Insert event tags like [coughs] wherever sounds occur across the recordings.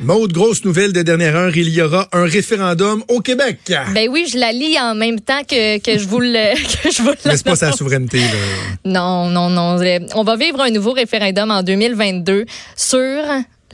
Maude, grosse nouvelle de dernière heure, il y aura un référendum au Québec. Ben oui, je la lis en même temps que, que je vous le [laughs] que je vous Mais c'est pas sa souveraineté. Là? Non, non, non. On va vivre un nouveau référendum en 2022 sur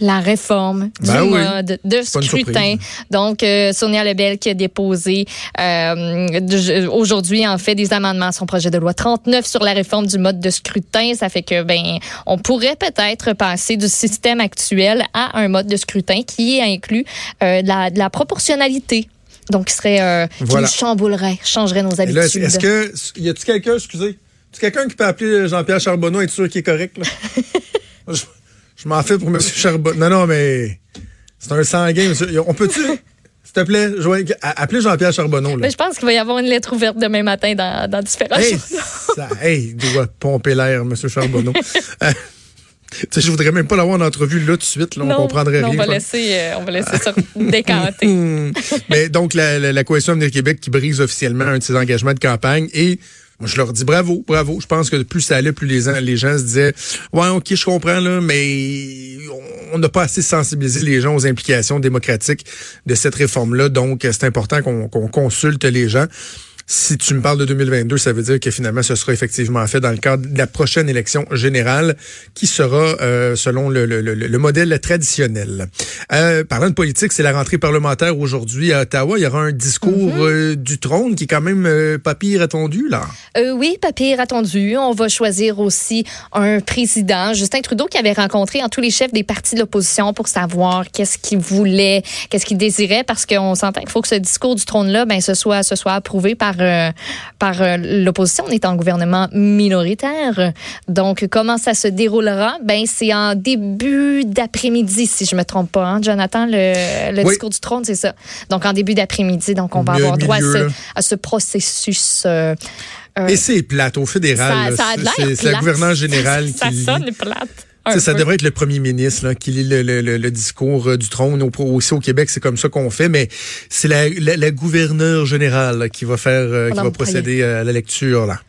la réforme Ben du oui. mode de scrutin. Donc, euh, Sonia Lebel qui a déposé euh, aujourd'hui, en fait, des amendements à son projet de loi 39 sur la réforme du mode de scrutin. Ça fait que, ben, on pourrait peut-être passer du système actuel à un mode de scrutin qui inclut euh, de, la, de la proportionnalité. Donc, qui serait, euh, Voilà. qui chamboulerait, changerait nos habitudes. est-ce que y a-t-il quelqu'un, excusez, y a-t-il quelqu'un qui peut appeler Jean-Pierre Charbonneau et être sûr qu'il est correct là? [laughs] je m'en fais pour M. Charbonneau. Non, non, mais c'est un sanguin, monsieur. On peut-tu, [laughs] s'il te plaît, jouer- a- appeler Jean-Pierre Charbonneau là? Mais je pense qu'il va y avoir une lettre ouverte demain matin dans, dans différents Hey, ça, hey, il doit pomper l'air, M. Charbonneau. [laughs] Euh, tu sais, je voudrais même pas l'avoir en entrevue là tout de suite. Là, on Non, comprendrait non, rien. On va laisser, euh, on va laisser ça décanter. [laughs] Mais donc, la, la, la Coalition Avenir Québec qui brise officiellement un de ses engagements de campagne et je leur dis bravo, bravo. Je pense que plus ça allait, plus les, gens se disaient Ouais, OK, je comprends, là, mais on n'a pas assez sensibilisé les gens aux implications démocratiques de cette réforme-là. Donc, c'est important qu'on consulte les gens. Si tu me parles de 2022, ça veut dire que finalement, ce sera effectivement fait dans le cadre de la prochaine élection générale qui sera euh, selon le, le, le, le modèle traditionnel. Euh, parlant de politique, c'est la rentrée parlementaire aujourd'hui à Ottawa. Il y aura un discours euh, du trône qui est quand même pas pire attendu, là. Oui, papier attendu. On va choisir aussi un président, Justin Trudeau, qui avait rencontré en tous les chefs des partis de l'opposition pour savoir qu'est-ce qu'il voulait, qu'est-ce qu'il désirait, parce qu'on s'entend qu'il faut que ce discours du trône-là, ben, ce soit, ce soit approuvé par, euh, par euh, l'opposition. On est en gouvernement minoritaire. Donc, comment ça se déroulera? Ben, c'est en début d'après-midi, si je me trompe pas, hein, Jonathan, le, le Oui. discours du trône, c'est ça. Donc, en début d'après-midi. Donc, on va avoir droit à ce, là. à ce processus. euh, Et c'est plate au fédéral. ça, ça a l'air C'est la plate. gouverneure générale [laughs] ça, qui. Ça sonne plate. Ça devrait être le premier ministre là, qui lit le, le, le, le discours euh, du trône. Au, aussi au Québec, c'est comme ça qu'on fait, mais c'est la, la, la gouverneure générale là, qui va faire, euh, qui va procéder à la lecture là.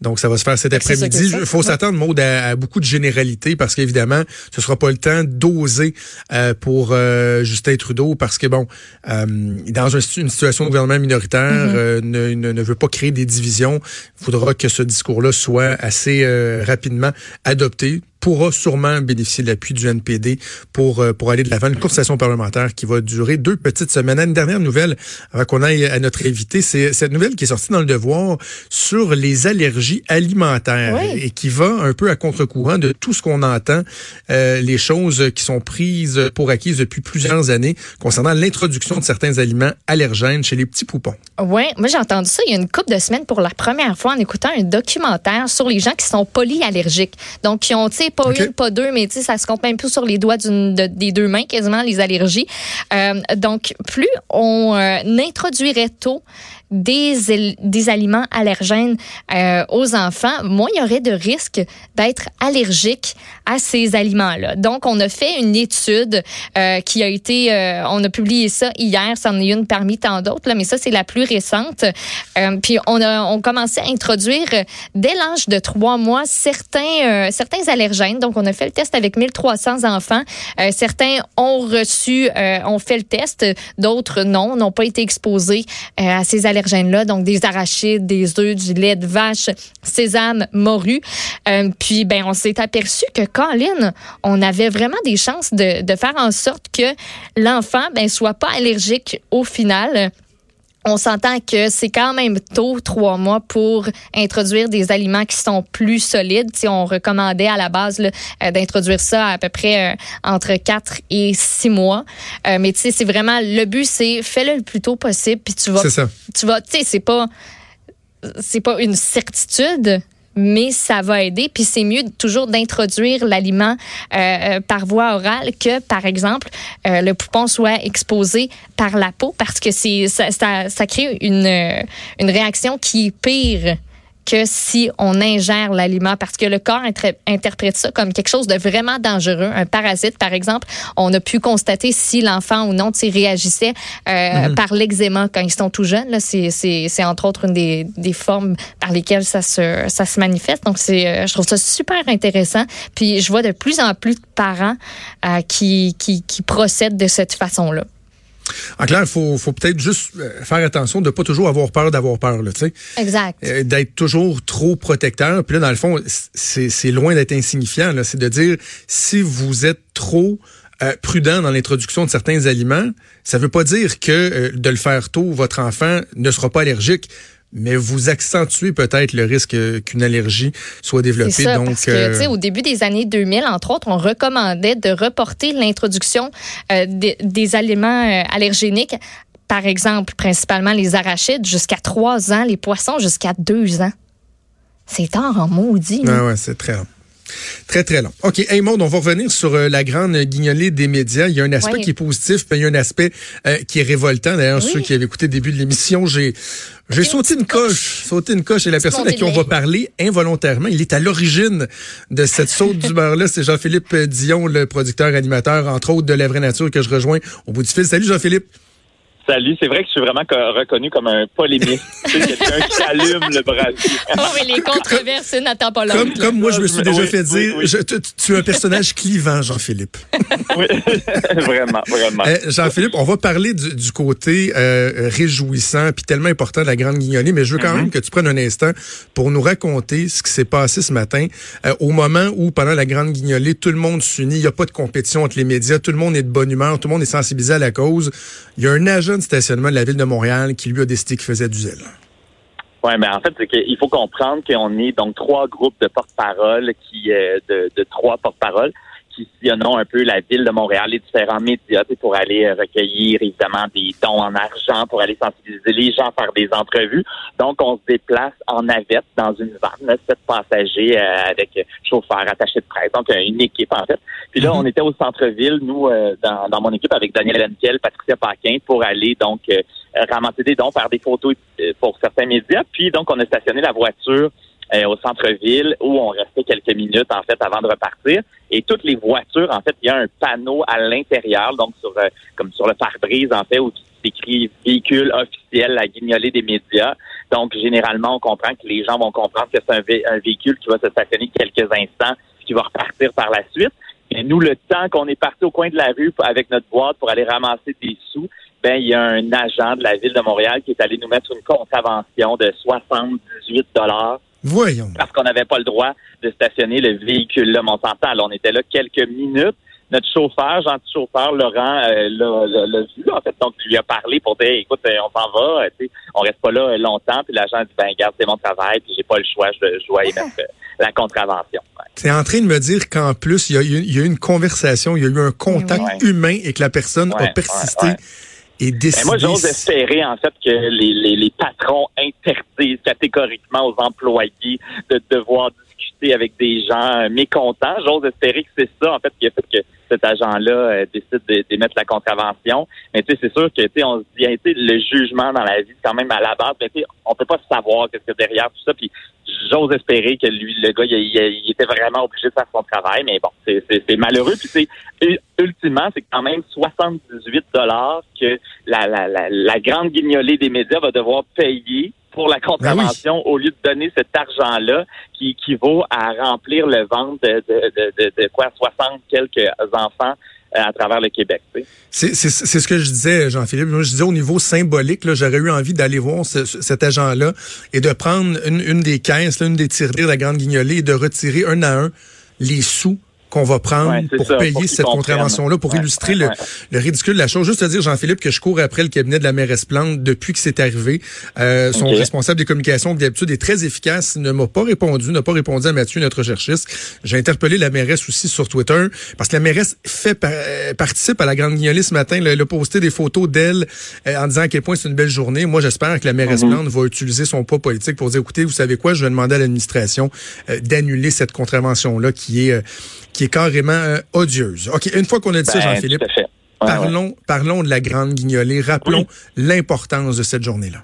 Donc, ça va se faire cet après-midi. Il faut s'attendre, Maud, à, à beaucoup de généralités parce qu'évidemment, ce sera pas le temps d'oser euh, pour euh, Justin Trudeau parce que, bon, euh, dans un- une situation de gouvernement minoritaire, euh, ne, ne, ne veut pas créer des divisions. Il faudra que ce discours-là soit assez euh, rapidement adopté pourra sûrement bénéficier de l'appui du NPD pour euh, pour aller de l'avant. Une conversation parlementaire qui va durer deux petites semaines. Une dernière nouvelle avant qu'on aille à notre invité, c'est cette nouvelle qui est sortie dans le Devoir sur les allergies alimentaires Oui. et qui va un peu à contre-courant de tout ce qu'on entend, euh, les choses qui sont prises pour acquises depuis plusieurs années concernant l'introduction de certains aliments allergènes chez les petits poupons. Ouais, moi j'ai entendu ça il y a une couple de semaines pour la première fois en écoutant un documentaire sur les gens qui sont polyallergiques. Donc qui ont tu sais pas une, pas deux, mais tu sais ça se compte même plus sur les doigts d'une de- des deux mains quasiment les allergies. Euh, donc plus on euh, introduirait tôt des, des aliments allergènes euh, aux enfants, moins il y aurait de risque d'être allergique à ces aliments-là. Donc, on a fait une étude euh, qui a été, euh, on a publié ça hier, c'en est une parmi tant d'autres, mais ça, c'est la plus récente. Euh, puis, on a on à introduire dès l'âge de trois mois certains, certains allergènes. Donc, on a fait le test avec 1300 enfants. Certains ont reçu, ont fait le test, d'autres non, n'ont pas été exposés à ces Donc, des arachides, des œufs, du lait de vache, sésame, morue. Euh, puis, ben, on s'est aperçu que, Colin, on avait vraiment des chances de, de faire en sorte que l'enfant, ben, soit pas allergique au final. On s'entend que c'est quand même tôt, trois mois, pour introduire des aliments qui sont plus solides. Si on recommandait à la base là, euh, d'introduire ça à peu près euh, entre quatre et six mois. Euh, mais tu sais, c'est vraiment le but, c'est fais-le le plus tôt possible, puis tu vas, C'est ça. tu vas, tu sais, c'est pas, c'est pas une certitude. Mais ça va aider, puis c'est mieux toujours d'introduire l'aliment euh, euh, par voie orale que, par exemple, euh, le poupon soit exposé par la peau, parce que ça, ça, ça crée une, euh, une réaction qui est pire que si on ingère l'aliment parce que le corps interprète ça comme quelque chose de vraiment dangereux, un parasite par exemple. On a pu constater si l'enfant ou non réagissait euh, mm-hmm. par l'eczéma quand ils sont tout jeunes. C'est entre autres une des, des, formes par lesquelles ça se, ça se manifeste. Donc, c'est euh, je trouve ça super intéressant. Puis, je vois de plus en plus de parents euh, qui, qui, qui procèdent de cette façon-là. En clair, il faut, faut peut-être juste euh, faire attention de pas toujours avoir peur d'avoir peur, tu sais. Exact. Euh, d'être toujours trop protecteur. Puis là, dans le fond, c'est loin d'être insignifiant. C'est de dire, si vous êtes trop euh, prudent dans l'introduction de certains aliments, ça veut pas dire que de le faire tôt, votre enfant ne sera pas allergique mais vous accentuez peut-être le risque qu'une allergie soit développée. Ça, donc, parce que, euh... au début des années 2000, entre autres, on recommandait de reporter l'introduction euh, des, des, aliments euh, allergéniques, par exemple, principalement les arachides, jusqu'à trois ans, les poissons jusqu'à deux ans. C'est tard en maudit. Ah ouais, c'est très Très, très long. OK. Hey, Maud, on va revenir sur euh, la grande guignolée des médias. Il y a un aspect qui est positif, puis il y a un aspect euh, qui est révoltant. D'ailleurs, ceux qui avaient écouté le début de l'émission, j'ai j'ai sauté une coche, sauté une coche et la personne à qui on va parler involontairement, il est à l'origine de cette saute d'humeur-là. C'est Jean-Philippe Dion, le producteur animateur, entre autres de La Vraie Nature, que je rejoins au bout du fil. Salut Jean-Philippe. Salut, c'est vrai que je suis vraiment reconnu comme un polémiste. [laughs] quelqu'un qui allume le brasier. oh, mais les controverses n'attendent pas Comme, comme moi, je me suis déjà fait dire, tu, es un personnage clivant, Jean-Philippe. [laughs] oui, [laughs] vraiment, vraiment. Euh, Jean-Philippe, on va parler du, côté euh, réjouissant puis tellement important de la Grande Guignolée, mais je veux quand mm-hmm. même que tu prennes un instant pour nous raconter ce qui s'est passé ce matin euh, au moment où, pendant la Grande Guignolée, tout le monde s'unit, il n'y a pas de compétition entre les médias, tout le monde est de bonne humeur, tout le monde est sensibilisé à la cause. Il y a un agent de stationnement de la ville de Montréal qui lui a décidé qu'il faisait du zèle. Oui, mais en fait, qu'il faut comprendre qu'on est donc trois groupes de porte-parole qui euh, de, de trois porte-paroles sillonnons un peu la ville de Montréal, les différents médias pour aller euh, recueillir évidemment des dons en argent, pour aller sensibiliser les gens, faire des entrevues. Donc, on se déplace en navette dans une vanne, sept passagers euh, avec chauffeur, attaché de presse, donc une équipe en fait. Puis là, mhm. on était au centre-ville, nous, euh, dans, dans, mon équipe avec Daniel Henkel, Patricia Paquin, pour aller donc ramasser des dons, faire des photos pour certains médias. Puis donc, on a stationné la voiture euh, au centre-ville où on restait quelques minutes en fait avant de repartir. Et toutes les voitures, en fait, il y a un panneau à l'intérieur, donc sur euh, comme sur le pare-brise en fait, où écrit véhicule officiel, la guignolée des médias. Donc généralement, on comprend que les gens vont comprendre que c'est un, véhicule qui va se stationner quelques instants, qui va repartir par la suite. Et nous, le temps qu'on est parti au coin de la rue avec notre boîte pour aller ramasser des sous, ben il y a un agent de la ville de Montréal qui est allé nous mettre une contravention de 78 dollars Voyons. Parce qu'on n'avait pas le droit de stationner le véhicule là, Monsanto. on était là quelques minutes. Notre chauffeur, gentil chauffeur, Laurent, euh, l'a vu, en fait. Donc, lui a parlé pour dire, écoute, euh, on s'en va, euh, tu sais, on reste pas là longtemps. Puis l'agent dit, ben, garde, c'est mon travail, puis j'ai pas le choix, je, dois émettre [laughs] la contravention. C'est en train de me dire qu'en plus, il y, a eu, il y, a eu une conversation, il y a eu un contact humain et que la personne a persisté. Et ben, moi, j'ose espérer, en fait, que les, les, les, patrons interdisent catégoriquement aux employés de devoir discuter avec des gens mécontents. J'ose espérer que c'est ça, en fait, qui a fait que cet agent-là euh, décide d'émettre la contravention. Mais tu sais, c'est sûr que tu sais, on se dit, le jugement dans la vie, quand même à la base, mais tu on peut pas savoir qu'est-ce que derrière tout ça. Puis j'ose espérer que lui, le gars, il, était vraiment obligé de faire son travail, mais bon, c'est malheureux. Puis c'est ultimement, c'est quand même 78 dollars que la, la, la, grande guignolée des médias va devoir payer pour la contravention ben au lieu de donner cet argent-là qui équivaut à remplir le ventre de, de, de, de, quoi 60 quelques enfants euh, à travers le Québec. C'est ce que je disais, Jean-Philippe. Je disais au niveau symbolique, j'aurais eu envie d'aller voir cet agent-là et de prendre une, une des caisses, une des tirées de la Grande Guignolée et de retirer un à un les sous qu'on va prendre pour payer cette contravention-là, pour illustrer le, le, ridicule de la chose. Juste à dire, Jean-Philippe, que je cours après le cabinet de la mairesse Plante depuis que c'est arrivé. Euh, son responsable des communications, qui d'habitude est très efficace, ne m'a pas répondu, n'a pas répondu à Mathieu, notre cherchiste. J'ai interpellé la mairesse aussi sur Twitter, parce que la mairesse fait participe à la Grande Guignolée ce matin. Elle a posté des photos d'elle euh, en disant à quel point c'est une belle journée. Moi, j'espère que la mairesse mm-hmm. Plante va utiliser son poids politique pour dire, écoutez, vous savez quoi, je vais demander à l'administration euh, d'annuler cette contravention-là qui est euh, qui est carrément euh, odieuse. OK, une fois qu'on a dit ça, ben, Jean-Philippe, parlons, parlons de la Grande Guignolée. Rappelons l'importance de cette journée-là.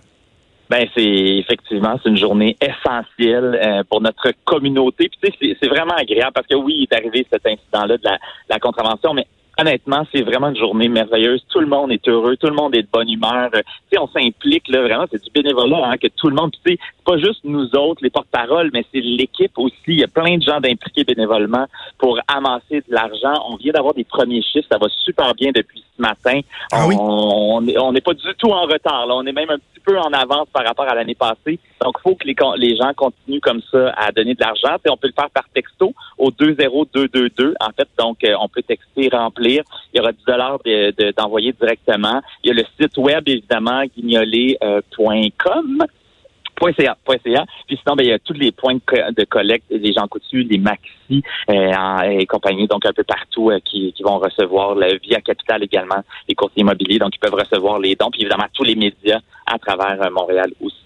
Ben c'est effectivement c'est une journée essentielle euh, pour notre communauté. Puis tu sais, c'est vraiment agréable parce que oui, il est arrivé cet incident-là de la, la contravention, mais honnêtement, c'est vraiment une journée merveilleuse. Tout le monde est heureux, tout le monde est de bonne humeur. Tu sais, on s'implique là vraiment. C'est du bénévolat hein, que tout le monde. Tu sais, pas juste nous autres, les porte-paroles, mais c'est l'équipe aussi. Il y a plein de gens d'impliquer bénévolement pour amasser de l'argent. On vient d'avoir des premiers chiffres, ça va super bien depuis ce matin. Ah on n'est pas du tout en retard. Là. On est même un petit peu en avance par rapport à l'année passée. Donc, il faut que les, les gens continuent comme ça à donner de l'argent. On peut le faire par texto au 20222. En fait, donc, euh, on peut texter, remplir. Il y aura 10 dollars d'envoyer directement. Il y a le site web, évidemment, guignolet.com. .ca, .ca. Puis sinon, ben, il y a tous les points de, collecte des gens coutus, les maxi euh, et compagnie, donc un peu partout euh, qui, qui, vont recevoir le Via Capital également, les courtiers immobiliers, donc ils peuvent recevoir les dons, puis évidemment tous les médias à travers euh, Montréal aussi.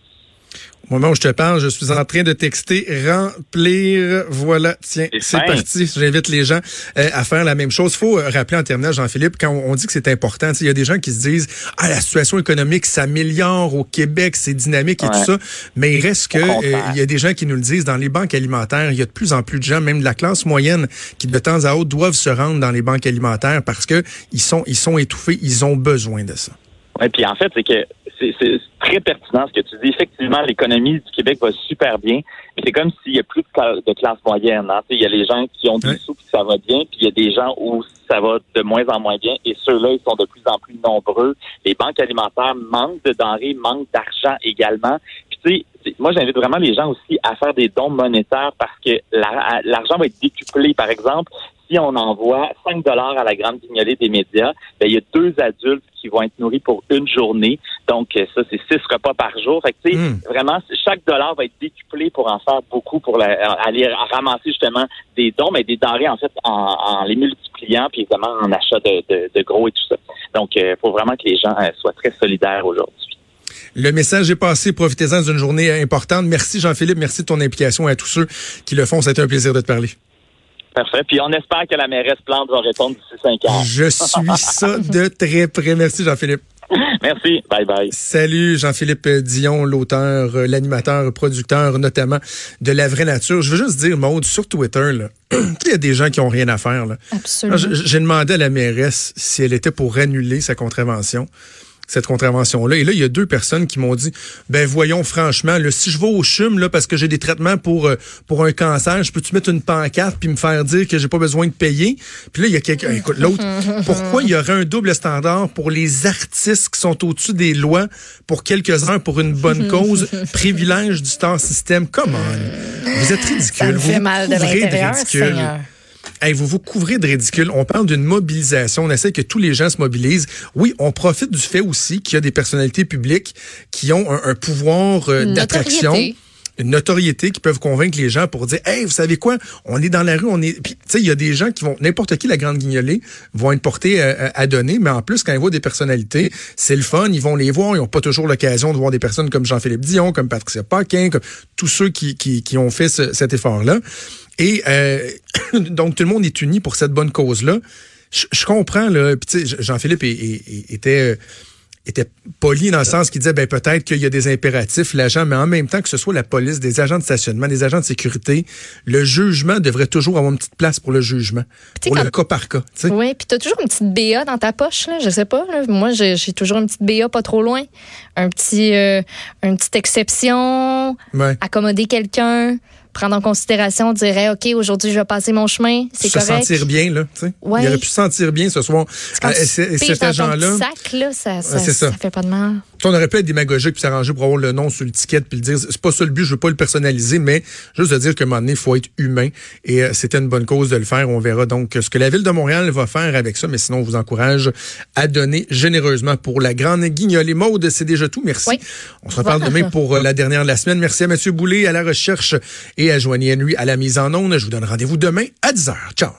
Au moment où je te parle, je suis en train de texter remplir. Voilà, tiens, c'est parti. J'invite les gens euh, à faire la même chose. Il faut euh, rappeler en terminant, Jean-Philippe, quand on, dit que c'est important, il y a des gens qui se disent ah la situation économique s'améliore au Québec, c'est dynamique et tout ça, mais il reste que euh, il y a des gens qui nous le disent dans les banques alimentaires, il y a de plus en plus de gens, même de la classe moyenne, qui de temps à autre doivent se rendre dans les banques alimentaires parce que ils sont ils sont étouffés, ils ont besoin de ça. Oui, puis en fait, c'est que c'est très pertinent ce que tu dis. Effectivement, l'économie du Québec va super bien. C'est comme s'il y a plus de, classe moyenne. Hein. Il y a les gens qui ont des sous puis ça va bien, puis il y a des gens où ça va de moins en moins bien. Et ceux-là, ils sont de plus en plus nombreux. Les banques alimentaires manquent de denrées, manquent d'argent également. Puis tu sais, moi, j'invite vraiment les gens aussi à faire des dons monétaires parce que l'argent va être décuplé. Par exemple, si on envoie 5 dollars à la grande guignolée des médias, ben, il y a deux adultes qui vont être nourris pour une journée. Donc, ça, c'est six repas par jour. Fait que, hmm. vraiment, chaque dollar va être décuplé pour en faire beaucoup, pour aller ramasser justement des dons, mais des denrées, en fait, en, les multipliant, puis évidemment en achat de, gros et tout ça. Donc, il euh, faut vraiment que les gens euh, soient très solidaires aujourd'hui. Le message est passé. Profitez-en d'une journée importante. Merci Jean-Philippe. Merci de ton implication à tous ceux qui le font. C'était un plaisir de te parler. Parfait. Puis on espère que la mairesse Plante va répondre d'ici cinq ans. Je suis [laughs] ça de très près. Merci, Jean-Philippe. Merci. Bye bye. Salut, Jean-Philippe Dion, l'auteur, euh, l'animateur, producteur, notamment de La Vraie Nature. Je veux juste dire, Maude, sur Twitter, là, [clears throat] il y a des gens qui ont rien à faire. Là. Absolument. J'ai demandé à la mairesse si elle était pour annuler sa contravention cette contravention-là. Et là, il y a deux personnes qui m'ont dit, ben voyons franchement, là, si je vais au CHUM là, parce que j'ai des traitements pour euh, pour un cancer, je peux-tu mettre une pancarte puis me faire dire que j'ai pas besoin de payer? Puis là, il y a quelqu'un, écoute, l'autre, [laughs] pourquoi il y aurait un double standard pour les artistes qui sont au-dessus des lois pour quelques heures pour une bonne [laughs] cause, privilège du star system? Come on! Vous êtes ridicule. Ça me fait mal de l'intérieur, vous vous couvrez de ridicule. On parle d'une mobilisation. On essaie que tous les gens se mobilisent. Oui, on profite du fait aussi qu'il y a des personnalités publiques qui ont un, pouvoir euh, d'attraction une notoriété qui peuvent convaincre les gens pour dire hey vous savez quoi? On est dans la rue on est puis tu sais il y a des gens qui vont n'importe qui la grande guignolée vont être portés euh, à, donner mais en plus quand ils voient des personnalités c'est le fun ils vont les voir ils n'ont pas toujours l'occasion de voir des personnes comme Jean-Philippe Dion comme Patricia Paquin comme tous ceux qui qui, qui ont fait cet effort là et euh, [coughs] donc, tout le monde est uni pour cette bonne cause-là. Je, comprends, là. Jean-Philippe était, était poli dans le sens qu'il disait, ben, peut-être qu'il y a des impératifs, l'agent, mais en même temps que ce soit la police, des agents de stationnement, des agents de sécurité, le jugement devrait toujours avoir une petite place pour le jugement, pour le cas par cas. Oui, puis tu as toujours une petite BA dans ta poche, là, je sais pas. Moi, j'ai toujours une petite BA pas trop loin. Un petit, euh, une petite exception, accommoder quelqu'un prendre en considération, dirait, OK, aujourd'hui, je vais passer mon chemin, c'est correct. Se sentir bien, là, tu sais. Il aurait pu se sentir bien ce soir. Euh, cet agent-là. sac, là, ça, ça, ça, fait pas de mal. On aurait pu être démagogique puis s'arranger pour avoir le nom sur l'étiquette puis le dire. C'est pas ça le but, je veux pas le personnaliser, mais juste de dire qu'à un moment donné, il faut être humain. Et euh, c'était une bonne cause de le faire. On verra donc ce que la Ville de Montréal va faire avec ça. Mais sinon, on vous encourage à donner généreusement pour la grande guignolée. Maude, c'est déjà tout. Merci. On se reparle demain pour euh, la dernière de la semaine. Merci à Mathieu Boulay à la recherche et à Joanie Henry à la mise en onde. Je vous donne rendez-vous demain à 10h. Ciao.